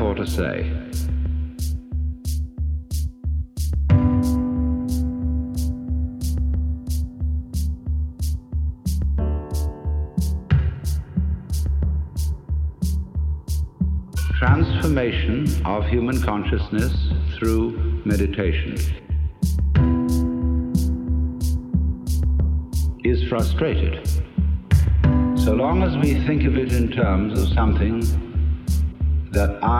Therefore to say, transformation of human consciousness through meditation is frustrated. So long as we think of it in terms of something that I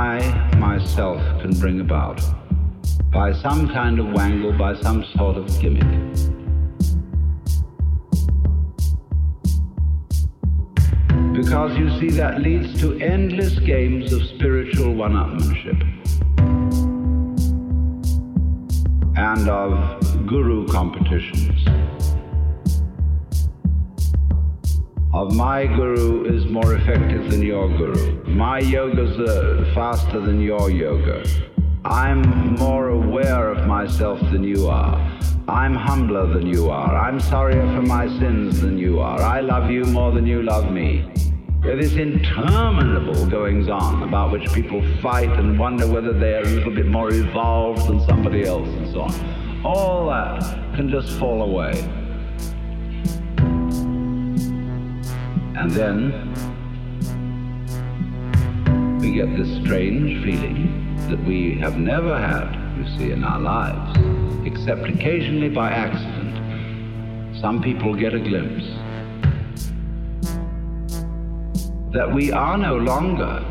myself can bring about by some kind of wangle, by some sort of gimmick. Because you see, that leads to endless games of spiritual one upmanship and of guru competitions. Of my guru is more effective than your guru. My yoga's uh, faster than your yoga. I'm more aware of myself than you are. I'm humbler than you are. I'm sorrier for my sins than you are. I love you more than you love me. This interminable goings on about which people fight and wonder whether they're a little bit more evolved than somebody else and so on. All that can just fall away. And then we get this strange feeling that we have never had, you see, in our lives, except occasionally by accident. Some people get a glimpse that we are no longer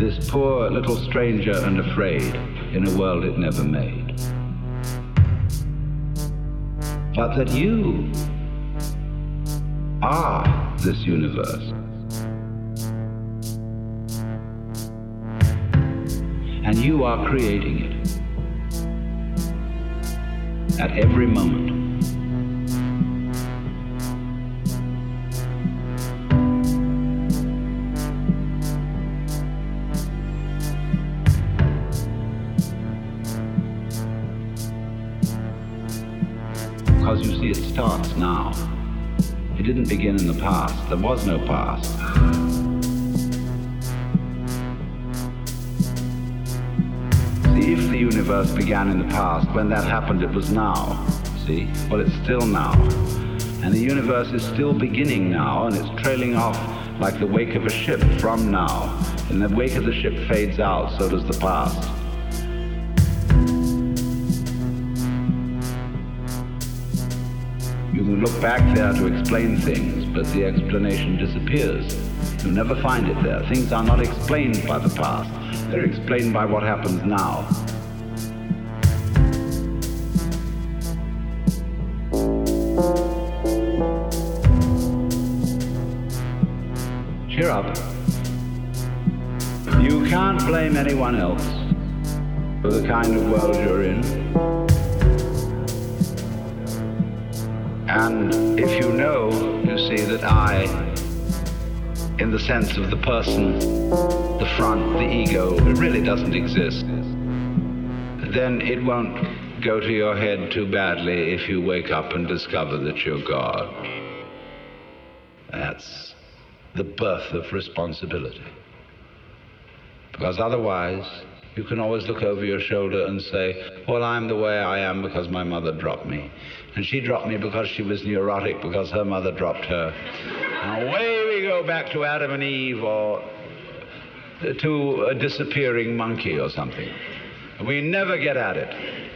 this poor little stranger and afraid in a world it never made. But that you are this universe. And you are creating it at every moment. Because you see, it starts now didn't begin in the past. There was no past. See, if the universe began in the past, when that happened, it was now. See? Well, it's still now. And the universe is still beginning now, and it's trailing off like the wake of a ship from now. And the wake of the ship fades out, so does the past. You look back there to explain things, but the explanation disappears. You never find it there. Things are not explained by the past. They're explained by what happens now. Cheer up. You can't blame anyone else for the kind of world you're in. And if you know, you see, that I, in the sense of the person, the front, the ego, it really doesn't exist, then it won't go to your head too badly if you wake up and discover that you're God. That's the birth of responsibility. Because otherwise, you can always look over your shoulder and say, Well, I'm the way I am because my mother dropped me. And she dropped me because she was neurotic because her mother dropped her. And away we go back to Adam and Eve or to a disappearing monkey or something. We never get at it.